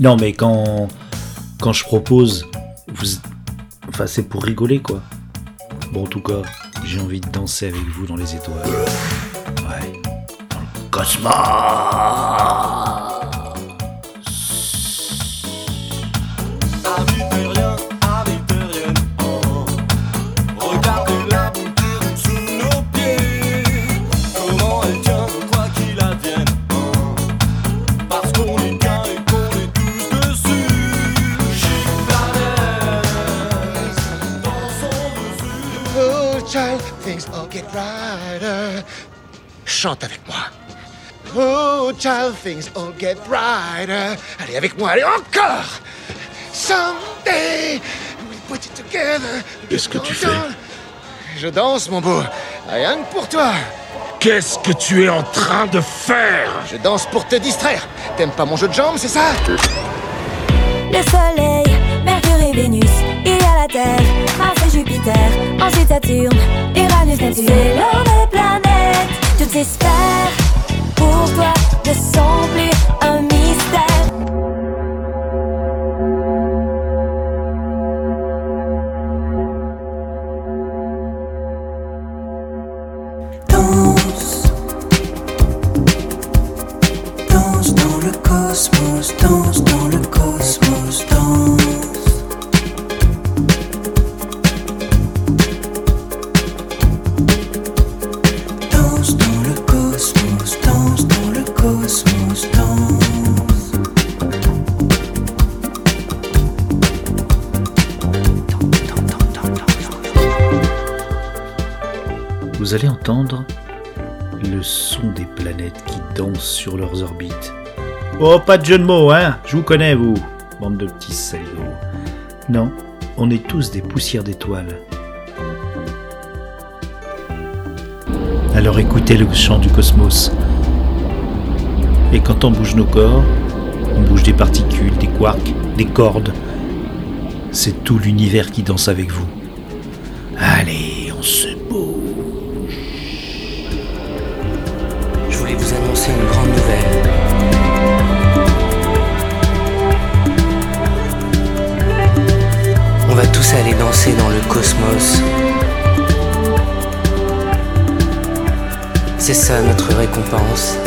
Non, mais quand, quand je propose, vous, enfin, c'est pour rigoler, quoi. Bon, en tout cas, j'ai envie de danser avec vous dans les étoiles. Ouais, dans le cosmos. Child, things all get brighter. Chante avec moi. Oh, child, things all get brighter. Allez, avec moi, allez, encore! Someday, we put it together. Qu'est-ce que tu fais? Je danse, mon beau. Rien que pour toi. Qu'est-ce que tu es en train de faire? Je danse pour te distraire. T'aimes pas mon jeu de jambes, c'est ça? Le soleil, say no. Vous allez entendre le son des planètes qui dansent sur leurs orbites. Oh, pas de jeu de mots, hein Je vous connais, vous, bande de petits salauds. Non, on est tous des poussières d'étoiles. Alors écoutez le chant du cosmos. Et quand on bouge nos corps, on bouge des particules, des quarks, des cordes. C'est tout l'univers qui danse avec vous. Allez, on se tous aller danser dans le cosmos. C'est ça notre récompense.